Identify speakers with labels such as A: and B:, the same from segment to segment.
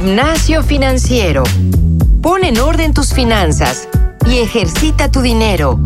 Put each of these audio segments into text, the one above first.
A: Gimnasio Financiero. Pon en orden tus finanzas y ejercita tu dinero.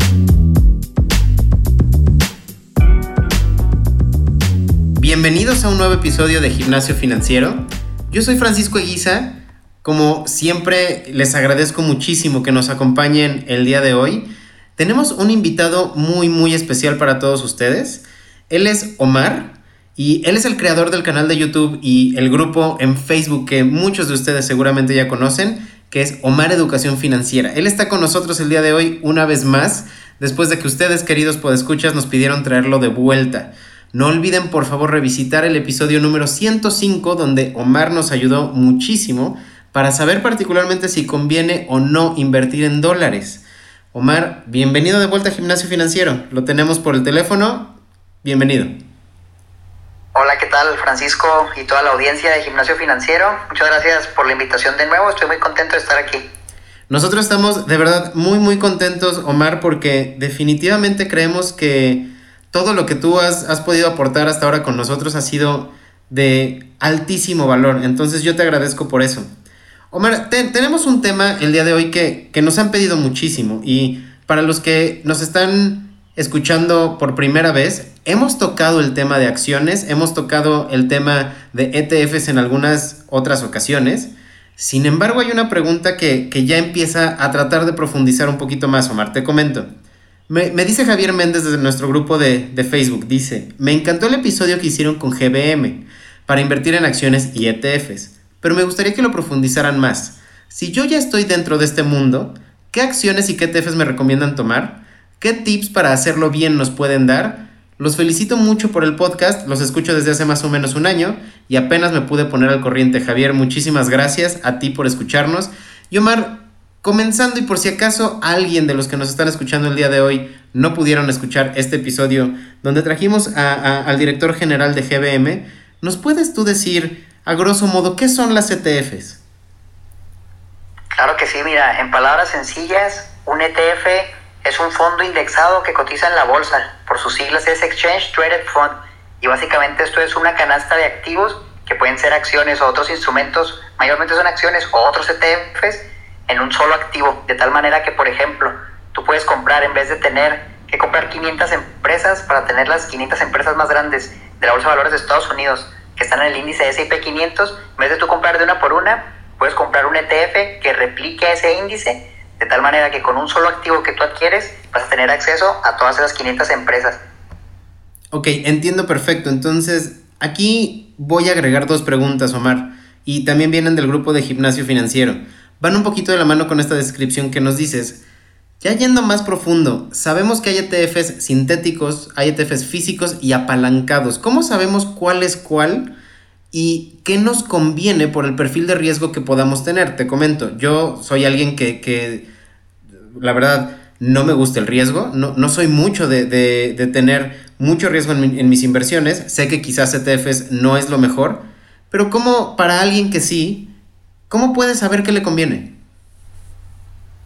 B: Bienvenidos a un nuevo episodio de Gimnasio Financiero. Yo soy Francisco Eguiza. Como siempre, les agradezco muchísimo que nos acompañen el día de hoy. Tenemos un invitado muy, muy especial para todos ustedes. Él es Omar y él es el creador del canal de YouTube y el grupo en Facebook que muchos de ustedes seguramente ya conocen, que es Omar Educación Financiera. Él está con nosotros el día de hoy una vez más, después de que ustedes, queridos podescuchas, nos pidieron traerlo de vuelta. No olviden por favor revisitar el episodio número 105 donde Omar nos ayudó muchísimo para saber particularmente si conviene o no invertir en dólares. Omar, bienvenido de vuelta a Gimnasio Financiero. Lo tenemos por el teléfono. Bienvenido.
C: Hola, ¿qué tal Francisco y toda la audiencia de Gimnasio Financiero? Muchas gracias por la invitación de nuevo, estoy muy contento de estar aquí.
B: Nosotros estamos de verdad muy muy contentos, Omar, porque definitivamente creemos que todo lo que tú has, has podido aportar hasta ahora con nosotros ha sido de altísimo valor, entonces yo te agradezco por eso. Omar, tenemos un tema el día de hoy que, que nos han pedido muchísimo y para los que nos están escuchando por primera vez, hemos tocado el tema de acciones, hemos tocado el tema de ETFs en algunas otras ocasiones. Sin embargo, hay una pregunta que, ya empieza a tratar de profundizar un poquito más, Omar. Te comento. Me, dice Javier Méndez desde nuestro grupo de, de Facebook, dice, me encantó el episodio que hicieron con GBM para invertir en acciones y ETFs, pero me gustaría que lo profundizaran más. Si yo ya estoy dentro de este mundo, ¿qué acciones y qué ETFs me recomiendan tomar? ¿Qué tips para hacerlo bien nos pueden dar? Los felicito mucho por el podcast, los escucho desde hace más o menos un año y apenas me pude poner al corriente. Javier, muchísimas gracias a ti por escucharnos. Y Omar, comenzando y por si acaso alguien de los que nos están escuchando el día de hoy no pudieron escuchar este episodio donde trajimos al director general de GBM, ¿nos puedes tú decir a grosso modo qué son las ETFs?
C: Claro que sí, mira, en palabras sencillas, un ETF es un fondo indexado que cotiza en la bolsa, por sus siglas es Exchange Traded Fund, y básicamente esto es una canasta de activos que pueden ser acciones o otros instrumentos, mayormente son acciones o otros ETFs, en un solo activo, de tal manera que, por ejemplo, tú puedes comprar, en vez de tener que comprar 500 empresas para tener las 500 empresas más grandes de la Bolsa de Valores de Estados Unidos, que están en el índice S&P 500, en vez de tú comprar de una por una, puedes comprar un ETF que replique ese índice de tal manera que con un solo activo que tú adquieres vas a tener acceso a todas esas 500 empresas.
B: Ok, entiendo perfecto. Entonces, aquí voy a agregar dos preguntas, Omar, y también vienen del grupo de gimnasio financiero. Van un poquito de la mano con esta descripción que nos dices. Ya yendo más profundo, sabemos que hay ETFs sintéticos, hay ETFs físicos y apalancados. ¿Cómo sabemos cuál es cuál? Y qué nos conviene por el perfil de riesgo que podamos tener. Te comento, yo soy alguien que, la verdad, no me gusta el riesgo, no, no soy mucho de, tener mucho riesgo en, mis inversiones, sé que quizás ETFs no es lo mejor, pero como para alguien que sí, ¿cómo puede saber qué le conviene?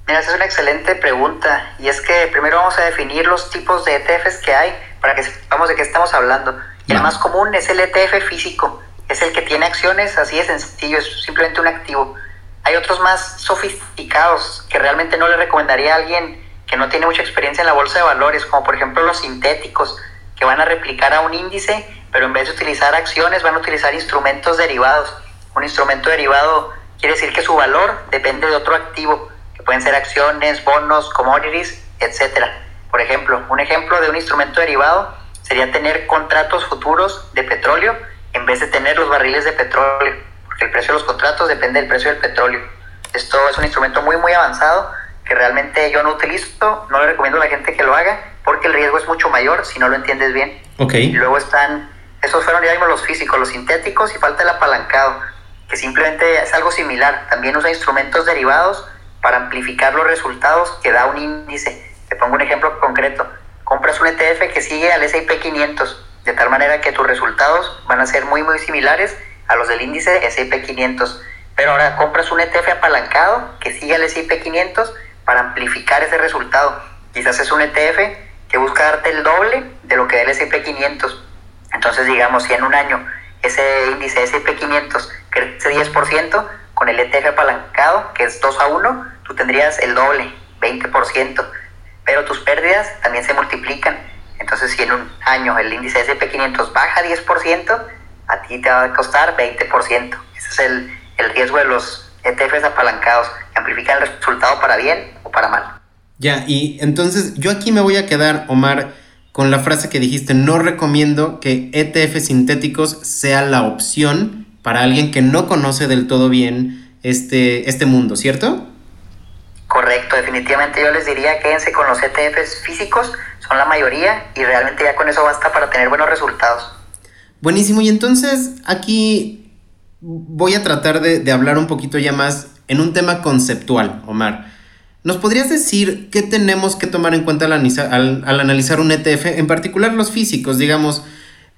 C: Mira, esa es una excelente pregunta y es que primero vamos a definir los tipos de ETFs que hay para que sepamos de qué estamos hablando. el más común es el ETF físico es el que tiene acciones, así de sencillo, es simplemente un activo. Hay otros más sofisticados que realmente no le recomendaría a alguien que no tiene mucha experiencia en la bolsa de valores, como por ejemplo los sintéticos, que van a replicar a un índice, pero en vez de utilizar acciones van a utilizar instrumentos derivados. Un instrumento derivado quiere decir que su valor depende de otro activo, que pueden ser acciones, bonos, commodities, etc. Por ejemplo, un ejemplo de un instrumento derivado sería tener contratos futuros de petróleo en vez de tener los barriles de petróleo, porque el precio de los contratos depende del precio del petróleo. Esto es un instrumento muy, muy avanzado que realmente yo no utilizo, no le recomiendo a la gente que lo haga, porque el riesgo es mucho mayor si no lo entiendes bien.
B: Okay.
C: Y luego están, esos fueron, digamos, los físicos, los sintéticos y falta el apalancado, que simplemente es algo similar. También usa instrumentos derivados para amplificar los resultados que da un índice. Te pongo un ejemplo concreto. Compras un ETF que sigue al S&P 500 de tal manera que tus resultados van a ser muy muy similares a los del índice S&P 500. Pero ahora compras un ETF apalancado que sigue al S&P 500 para amplificar ese resultado. Quizás es un ETF que busca darte el doble de lo que da el S&P 500. Entonces, digamos, si en un año ese índice S&P 500 crece 10%, con el ETF apalancado, que es 2 a 1, tú tendrías el doble, 20%, pero tus pérdidas también se multiplican. Entonces, si en un año el índice SP500 baja 10%, a ti te va a costar 20%. Ese es el, el riesgo de los ETFs apalancados, que amplifican el resultado para bien o para mal.
B: Ya, y entonces yo aquí me voy a quedar, Omar, con la frase que dijiste, no recomiendo que ETF sintéticos sea la opción para alguien que no conoce del todo bien este, este mundo, ¿cierto?
C: Definitivamente yo les diría quédense con los ETFs físicos, son la mayoría y realmente ya con eso basta para tener buenos resultados.
B: Buenísimo, y entonces aquí voy a tratar de, de hablar un poquito ya más en un tema conceptual, Omar. ¿Nos podrías decir qué tenemos que tomar en cuenta al, analizar un ETF, en particular los físicos, digamos,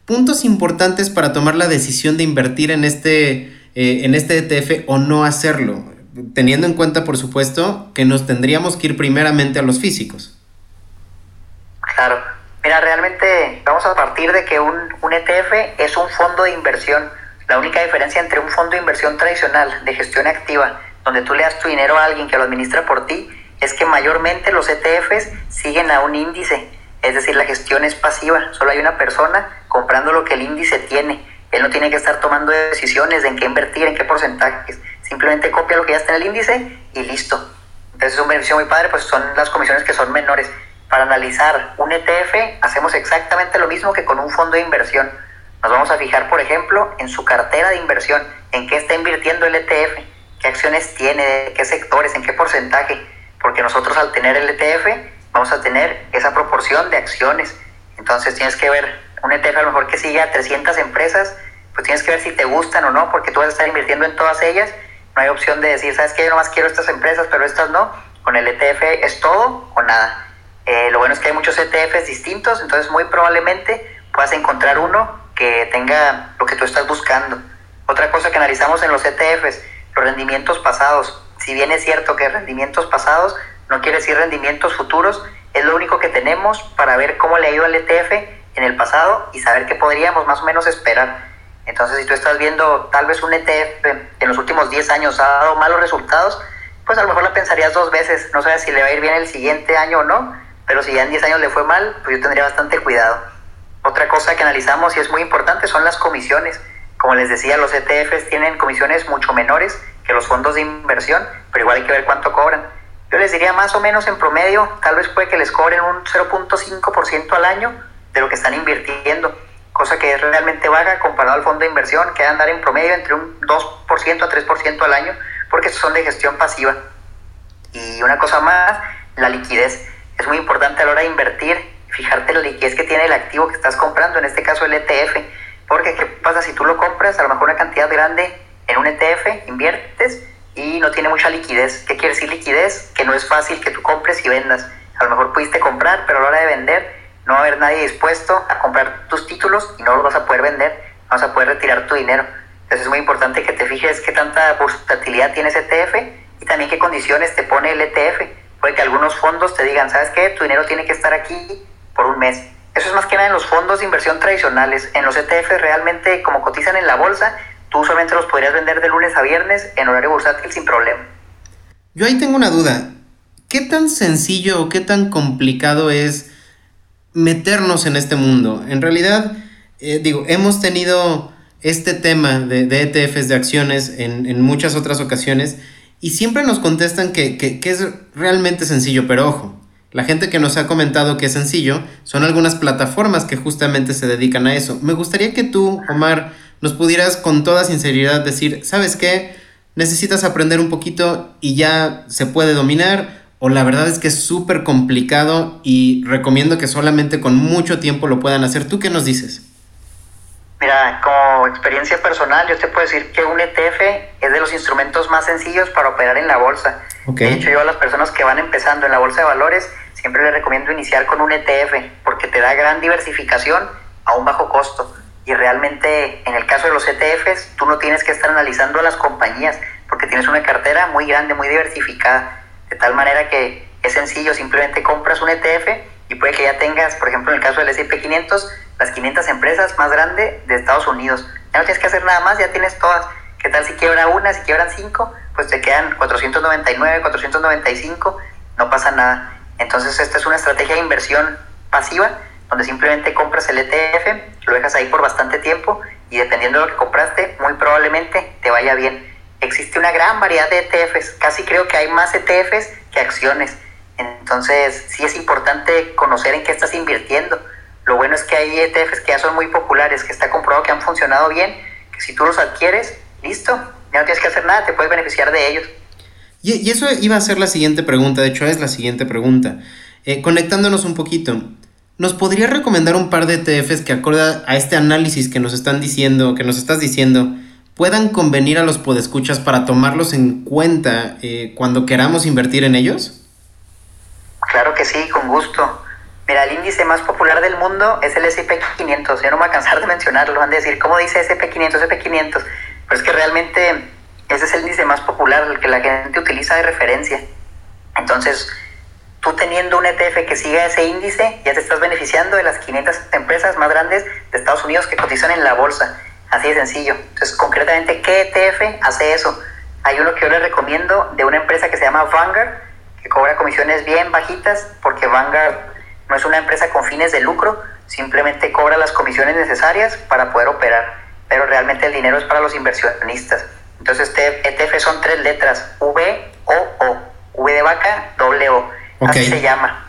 B: puntos importantes para tomar la decisión de invertir en este, eh, en este ETF o no hacerlo? Teniendo en cuenta, por supuesto, que nos tendríamos que ir primeramente a los físicos.
C: Claro. Mira, realmente vamos a partir de que un, un ETF es un fondo de inversión. La única diferencia entre un fondo de inversión tradicional de gestión activa donde tú le das tu dinero a alguien que lo administra por ti, es que mayormente los ETFs siguen a un índice, es decir, la gestión es pasiva, solo hay una persona comprando lo que el índice tiene. Él no tiene que estar tomando decisiones de en qué invertir, en qué porcentajes. Simplemente copia lo que ya está en el índice y listo. Entonces es un beneficio muy padre, pues son las comisiones que son menores. Para analizar un ETF hacemos exactamente lo mismo que con un fondo de inversión. Nos vamos a fijar, por ejemplo, en su cartera de inversión, en qué está invirtiendo el ETF qué acciones tiene, qué sectores, en qué porcentaje, porque nosotros al tener el ETF vamos a tener esa proporción de acciones. Entonces tienes que ver un ETF a lo mejor que sigue a 300 empresas, pues tienes que ver si te gustan o no, porque tú vas a estar invirtiendo en todas ellas. No hay opción de decir, sabes que yo nomás quiero estas empresas, pero estas no. Con el ETF es todo o nada. Eh, lo bueno es que hay muchos ETFs distintos, entonces muy probablemente puedas encontrar uno que tenga lo que tú estás buscando. Otra cosa que analizamos en los ETFs, los rendimientos pasados. Si bien es cierto que rendimientos pasados no quiere decir rendimientos futuros, es lo único que tenemos para ver cómo le ha ido al ETF en el pasado y saber qué podríamos más o menos esperar. Entonces, si tú estás viendo tal vez un ETF en los últimos 10 años ha dado malos resultados, pues a lo mejor la pensarías dos veces. No sabes si le va a ir bien el siguiente año o no, pero si ya en 10 años le fue mal, pues yo tendría bastante cuidado. Otra cosa que analizamos y es muy importante son las comisiones. Como les decía, los ETFs tienen comisiones mucho menores que los fondos de inversión, pero igual hay que ver cuánto cobran. Yo les diría más o menos en promedio, tal vez puede que les cobren un 0.5% al año de lo que están invirtiendo, cosa que es realmente baja comparado al fondo de inversión, que va a andar en promedio entre un 2% a 3% al año, porque son de gestión pasiva. Y una cosa más, la liquidez. Es muy importante a la hora de invertir, fijarte la liquidez que tiene el activo que estás comprando, en este caso el ETF porque ¿qué pasa si tú lo compras a lo mejor una cantidad grande en un ETF, inviertes y no tiene mucha liquidez? ¿Qué quiere decir liquidez? Que no es fácil que tú compres y vendas. A lo mejor pudiste comprar, pero a la hora de vender no va a haber nadie dispuesto a comprar tus títulos y no los vas a poder vender, no vas a poder retirar tu dinero. Entonces es muy importante que te fijes qué tanta versatilidad tiene ese ETF y también qué condiciones te pone el ETF. Puede que algunos fondos te digan, ¿sabes qué? Tu dinero tiene que estar aquí por un mes eso es más que nada en los fondos de inversión tradicionales. En los ETF realmente como cotizan en la bolsa, tú solamente los podrías vender de lunes a viernes en horario bursátil sin problema.
B: Yo ahí tengo una duda. ¿Qué tan sencillo o qué tan complicado es meternos en este mundo? En realidad, eh, digo, hemos tenido este tema de, ETFs de acciones en, muchas otras ocasiones y siempre nos contestan que, que es realmente sencillo, pero ojo, la gente que nos ha comentado que es sencillo son algunas plataformas que justamente se dedican a eso. Me gustaría que tú, Omar, nos pudieras con toda sinceridad decir, ¿sabes qué? Necesitas aprender un poquito y ya se puede dominar. O la verdad es que es súper complicado y recomiendo que solamente con mucho tiempo lo puedan hacer. ¿Tú qué nos dices?
C: Mira, como experiencia personal, yo te puedo decir que un ETF es de los instrumentos más sencillos para operar en la bolsa. De hecho, yo a las personas que van empezando en la bolsa de valores, siempre les recomiendo iniciar con un ETF porque te da gran diversificación a un bajo costo. Y realmente, en el caso de los ETFs, tú no tienes que estar analizando a las compañías porque tienes una cartera muy grande, muy diversificada. De tal manera que es sencillo, simplemente compras un ETF y puede que ya tengas, por ejemplo, en el caso del S&P 500, las 500 empresas más grandes de Estados Unidos. Ya no tienes que hacer nada más, ya tienes todas. ¿Qué tal si quiebra una, si quiebran cinco? Pues te quedan 499, 495, no pasa nada. Entonces esta es una estrategia de inversión pasiva donde simplemente compras el ETF, lo dejas ahí por bastante tiempo y dependiendo de lo que compraste, muy probablemente te vaya bien. Existe una gran variedad de ETFs, casi creo que hay más ETFs que acciones. Entonces sí es importante conocer en qué estás invirtiendo. Lo bueno es que hay ETFs que ya son muy populares, que está comprobado que han funcionado bien, que si tú los adquieres, listo, ya no tienes que hacer nada, te puedes beneficiar de ellos.
B: Y, eso iba a ser la siguiente pregunta, de hecho es la siguiente pregunta. Eh, conectándonos un poquito, ¿Nos podría recomendar un par de ETFs que acorde a este análisis que nos están diciendo, que nos estás diciendo, puedan convenir a los podescuchas para tomarlos en cuenta eh, cuando queramos invertir en ellos?
C: Claro que sí, con gusto. Mira, el índice más popular del mundo es el S&P 500. Yo no me voy a cansar de mencionarlo. Van a decir, ¿cómo dice S&P 500, S&P 500? Pero es que realmente ese es el índice más popular, el que la gente utiliza de referencia. Entonces, tú teniendo un ETF que siga ese índice, ya te estás beneficiando de las 500 empresas más grandes de Estados Unidos que cotizan en la bolsa. Así de sencillo. Entonces, concretamente, ¿qué ETF hace eso? Hay uno que yo les recomiendo de una empresa que se llama Vanguard, que cobra comisiones bien bajitas, porque Vanguard no es una empresa con fines de lucro, simplemente cobra las comisiones necesarias para poder operar, pero realmente el dinero es para los inversionistas. Entonces, este ETF son tres letras, V, O, O, V de vaca, doble O Así se llama.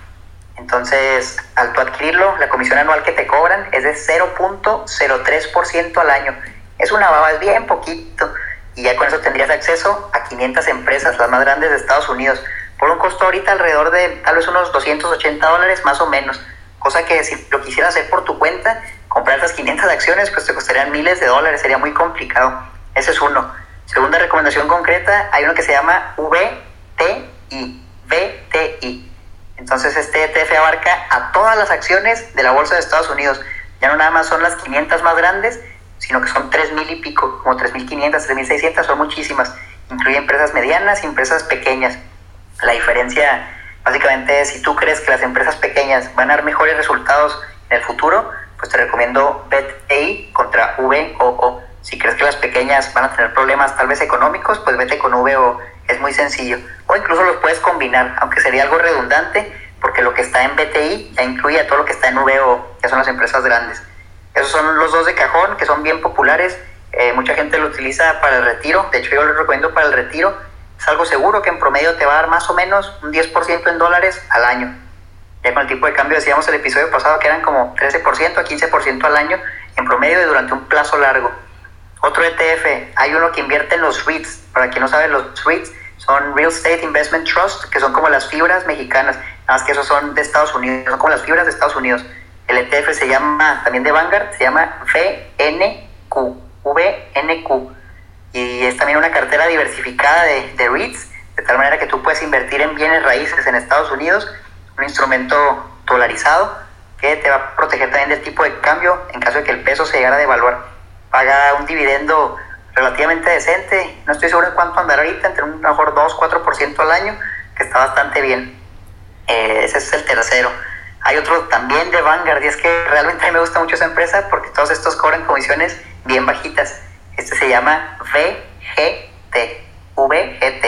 C: Entonces, al tú adquirirlo, la comisión anual que te cobran es de 0.03% al año. Es una baba, es bien poquito. Y ya con eso tendrías acceso a 500 empresas, las más grandes de Estados Unidos, por un costo ahorita alrededor de tal vez unos 280 dólares más o menos. Cosa que si lo quisieras hacer por tu cuenta, comprar esas 500 acciones, pues te costarían miles de dólares, sería muy complicado. Ese es uno. Segunda recomendación concreta, hay uno que se llama VTI. BTI. Entonces este ETF abarca a todas las acciones de la Bolsa de Estados Unidos. Ya no nada más son las 500 más grandes, sino que son 3.000 y pico, como 3.500, 3.600, son muchísimas. Incluye empresas medianas y empresas pequeñas. La diferencia básicamente es si tú crees que las empresas pequeñas van a dar mejores resultados en el futuro, pues te recomiendo BTI contra VOO. Si crees que las pequeñas van a tener problemas tal vez económicos, pues vete con VO es muy sencillo. O incluso los puedes combinar, aunque sería algo redundante, porque lo que está en BTI ya incluye a todo lo que está en VO, que son las empresas grandes. Esos son los dos de cajón, que son bien populares. Eh, mucha gente lo utiliza para el retiro. De hecho, yo lo recomiendo para el retiro. Es algo seguro que en promedio te va a dar más o menos un 10% en dólares al año. Ya con el tipo de cambio decíamos el episodio pasado que eran como 13% a 15% al año en promedio y durante un plazo largo. Otro ETF, hay uno que invierte en los REITs. Para quien no sabe, los REITs son Real Estate Investment Trust, que son como las fibras mexicanas, nada más que esos son de Estados Unidos, son como las fibras de Estados Unidos. El ETF se llama, también de Vanguard, se llama VNQ, VNQ. Y es también una cartera diversificada de, de REITs, de tal manera que tú puedes invertir en bienes raíces en Estados Unidos, un instrumento dolarizado que te va a proteger también del tipo de cambio en caso de que el peso se llegara a devaluar. Paga un dividendo relativamente decente. No estoy seguro de cuánto andará ahorita, entre un mejor 2-4% al año, que está bastante bien. Eh, ese es el tercero. Hay otro también de Vanguard, y es que realmente a mí me gusta mucho esa empresa porque todos estos cobran comisiones bien bajitas. Este se llama VGT. VGT.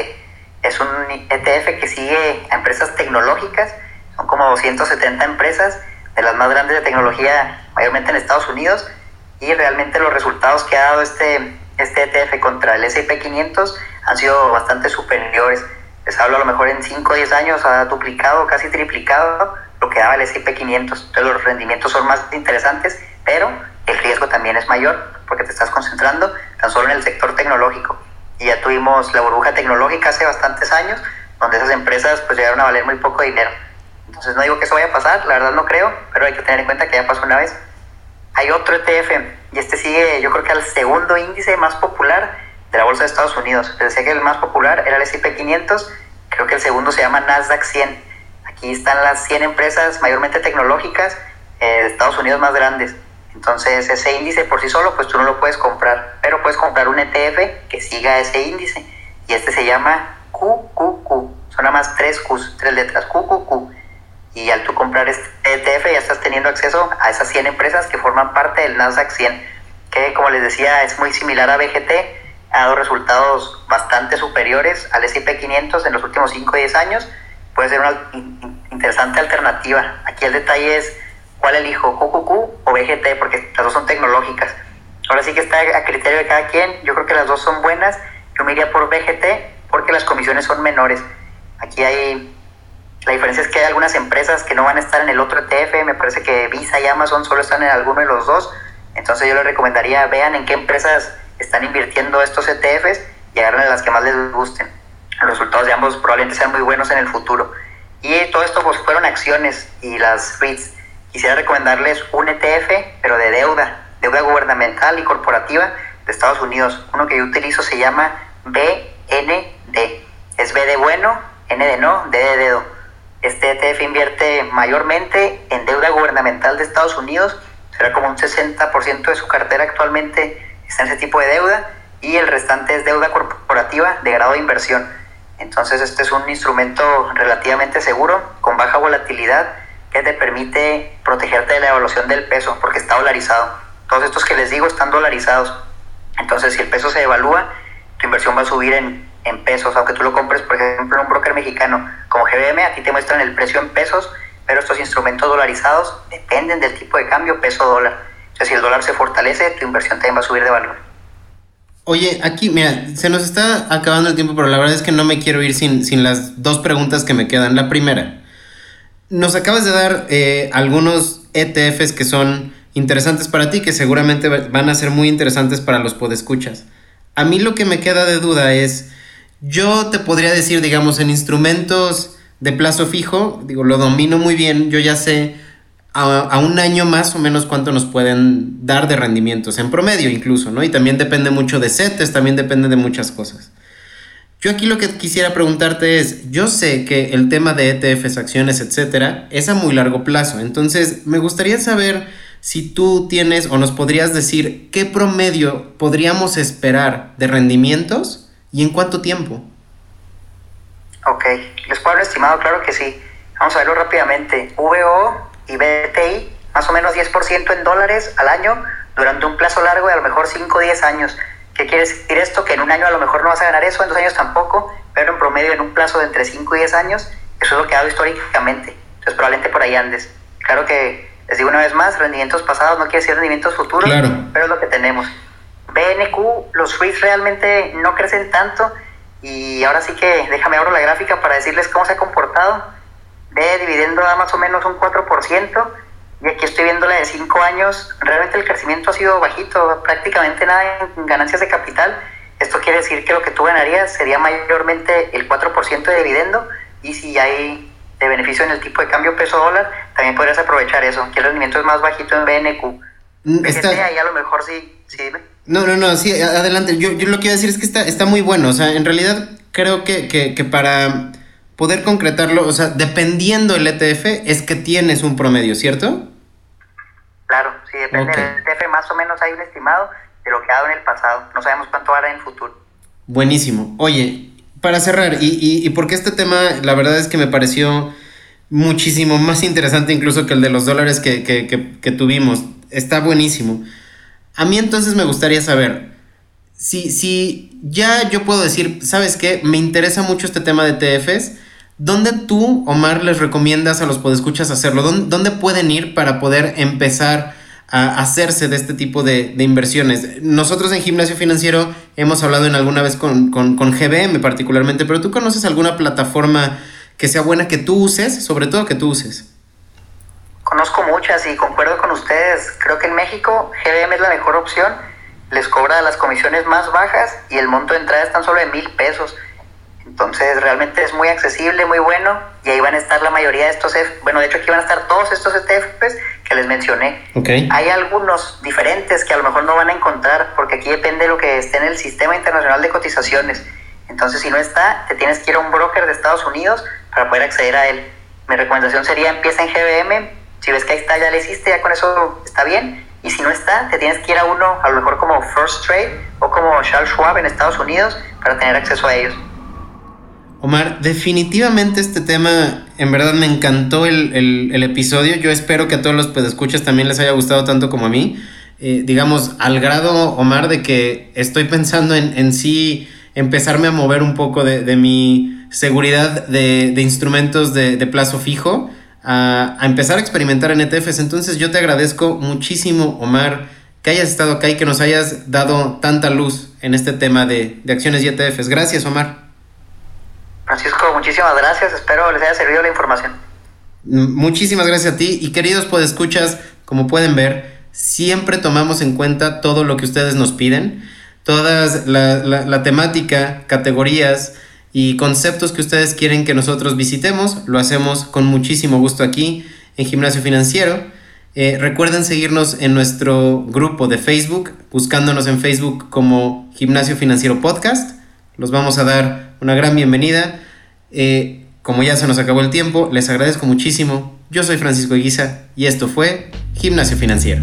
C: Es un ETF que sigue a empresas tecnológicas. Son como 270 empresas de las más grandes de tecnología, mayormente en Estados Unidos. Y realmente los resultados que ha dado este este ETF contra el S&P 500 han sido bastante superiores. Les hablo a lo mejor en 5 o 10 años ha duplicado, casi triplicado lo que daba el S&P 500. Entonces los rendimientos son más interesantes, pero el riesgo también es mayor porque te estás concentrando tan solo en el sector tecnológico. Y ya tuvimos la burbuja tecnológica hace bastantes años, donde esas empresas pues llegaron a valer muy poco dinero. Entonces no digo que eso vaya a pasar, la verdad no creo, pero hay que tener en cuenta que ya pasó una vez. Hay otro ETF y este sigue yo creo que al segundo índice más popular de la bolsa de Estados Unidos. Pensé que el más popular era el S&P 500, creo que el segundo se llama Nasdaq 100. Aquí están las 100 empresas mayormente tecnológicas eh, de Estados Unidos más grandes. Entonces ese índice por sí solo pues tú no lo puedes comprar, pero puedes comprar un ETF que siga ese índice y este se llama QQQ. Son nada más tres Qs, tres letras, QQQ y al tú comprar este ETF ya estás teniendo acceso a esas 100 empresas que forman parte del Nasdaq 100, que como les decía es muy similar a BGT, ha dado resultados bastante superiores al S&P 500 en los últimos 5 o 10 años. Puede ser una interesante alternativa. Aquí el detalle es cuál elijo, QQQ o BGT, porque las dos son tecnológicas. Ahora sí que está a criterio de cada quien. Yo creo que las dos son buenas. Yo me iría por BGT porque las comisiones son menores. Aquí hay la diferencia es que hay algunas empresas que no van a estar en el otro ETF, me parece que Visa y Amazon solo están en alguno de los dos, entonces yo les recomendaría vean en qué empresas están invirtiendo estos ETFs y agarren las que más les gusten. Los resultados de ambos probablemente sean muy buenos en el futuro. Y todo esto pues fueron acciones y las REITs. Quisiera recomendarles un ETF, pero de deuda, deuda gubernamental y corporativa de Estados Unidos. Uno que yo utilizo se llama BND. Es B de bueno, N de no, D de dedo este ETF invierte mayormente en deuda gubernamental de Estados Unidos, será como un 60% de su cartera actualmente está en ese tipo de deuda y el restante es deuda corporativa de grado de inversión. Entonces este es un instrumento relativamente seguro, con baja volatilidad, que te permite protegerte de la evaluación del peso, porque está dolarizado. Todos estos que les digo están dolarizados. Entonces si el peso se devalúa, tu inversión va a subir en, en pesos, aunque tú lo compres, por ejemplo, en un broker mexicano como GBM, aquí te muestran el precio en pesos, pero estos instrumentos dolarizados dependen del tipo de cambio peso-dólar. O sea, si el dólar se fortalece, tu inversión también va a subir de valor.
B: Oye, aquí, mira, se nos está acabando el tiempo, pero la verdad es que no me quiero ir sin, sin las dos preguntas que me quedan. La primera, nos acabas de dar eh, algunos ETFs que son interesantes para ti, que seguramente van a ser muy interesantes para los podescuchas. A mí lo que me queda de duda es, yo te podría decir, digamos, en instrumentos de plazo fijo, digo, lo domino muy bien, yo ya sé a, un año más o menos cuánto nos pueden dar de rendimientos, en promedio incluso, ¿no? Y también depende mucho de CETES, también depende de muchas cosas. Yo aquí lo que quisiera preguntarte es, yo sé que el tema de ETFs, acciones, etcétera, es a muy largo plazo, entonces me gustaría saber si tú tienes o nos podrías decir qué promedio podríamos esperar de rendimientos ¿Y en cuánto tiempo?
C: Ok, les puedo dar estimado, claro que sí. Vamos a verlo rápidamente. VO y BTI, más o menos 10% en dólares al año durante un plazo largo de a lo mejor 5 o 10 años. ¿Qué quiere decir esto? Que en un año a lo mejor no vas a ganar eso, en dos años tampoco, pero en promedio en un plazo de entre 5 y 10 años, eso es lo que ha dado históricamente. Entonces probablemente por ahí andes. Claro que, les digo una vez más, rendimientos pasados no quiere decir rendimientos futuros, pero es lo que tenemos. BNQ, los REITs realmente no crecen tanto y ahora sí que déjame abro la gráfica para decirles cómo se ha comportado. B dividendo da más o menos un 4% y aquí estoy viendo la de 5 años. Realmente el crecimiento ha sido bajito, prácticamente nada en ganancias de capital. Esto quiere decir que lo que tú ganarías sería mayormente el 4% de dividendo y si hay de beneficio en el tipo de cambio peso dólar, también podrías aprovechar eso, que el rendimiento es más bajito en BNQ. Mm, está... ahí a lo mejor sí, sí
B: no, no, no, sí, adelante. Yo, yo lo que iba a decir es que está, está muy bueno. O sea, en realidad creo que, que, que para poder concretarlo, o sea, dependiendo el ETF, es que tienes un promedio, ¿cierto?
C: Claro, sí, depende del ETF, más o menos hay un estimado de lo que ha dado en el pasado. No sabemos cuánto hará en el futuro.
B: Buenísimo. Oye, para cerrar, y, y, y porque este tema, la verdad es que me pareció muchísimo más interesante incluso que el de los dólares que, que, que, que tuvimos. Está buenísimo. A mí entonces me gustaría saber, si, si ya yo puedo decir, ¿sabes qué? Me interesa mucho este tema de TFs. ¿Dónde tú, Omar, les recomiendas a los podescuchas hacerlo? ¿Dónde, pueden ir para poder empezar a hacerse de este tipo de, inversiones? Nosotros en Gimnasio Financiero hemos hablado en alguna vez con, con, con GBM particularmente, pero ¿tú conoces alguna plataforma que sea buena que tú uses? Sobre todo que tú uses.
C: Conozco muchas y concuerdo con ustedes. Creo que en México GBM es la mejor opción. Les cobra las comisiones más bajas y el monto de entrada es tan solo de mil pesos. Entonces realmente es muy accesible, muy bueno y ahí van a estar la mayoría de estos, bueno de hecho aquí van a estar todos estos ETFs que les mencioné.
B: Okay.
C: Hay algunos diferentes que a lo mejor no van a encontrar porque aquí depende de lo que esté en el sistema internacional de cotizaciones. Entonces si no está, te tienes que ir a un broker de Estados Unidos para poder acceder a él. Mi recomendación sería empieza en GBM, si ves que ahí está, ya le hiciste, ya con eso está bien. Y si no está, te tienes que ir a uno, a lo mejor como First Trade o como Charles Schwab en Estados Unidos para tener acceso a ellos.
B: Omar, definitivamente este tema, en verdad me encantó el, episodio. Yo espero que a todos los escuchas también les haya gustado tanto como a mí. eh, digamos, al grado, Omar, de que estoy pensando en, en sí empezarme a mover un poco de, mi seguridad de, instrumentos de, plazo fijo a, empezar a experimentar en ETFs. Entonces yo te agradezco muchísimo, Omar, que hayas estado acá y que nos hayas dado tanta luz en este tema de, acciones y ETFs. Gracias, Omar.
C: Francisco, muchísimas gracias. Espero les haya servido la información.
B: Muchísimas gracias a ti y queridos podescuchas, como pueden ver, siempre tomamos en cuenta todo lo que ustedes nos piden todas la, temática, categorías y conceptos que ustedes quieren que nosotros visitemos. Lo hacemos con muchísimo gusto aquí en Gimnasio Financiero. Eh, recuerden seguirnos en nuestro grupo de Facebook, buscándonos en Facebook como Gimnasio Financiero Podcast. Los vamos a dar una gran bienvenida. Eh, como ya se nos acabó el tiempo, les agradezco muchísimo. Yo soy Francisco Guisa y esto fue Gimnasio Financiero.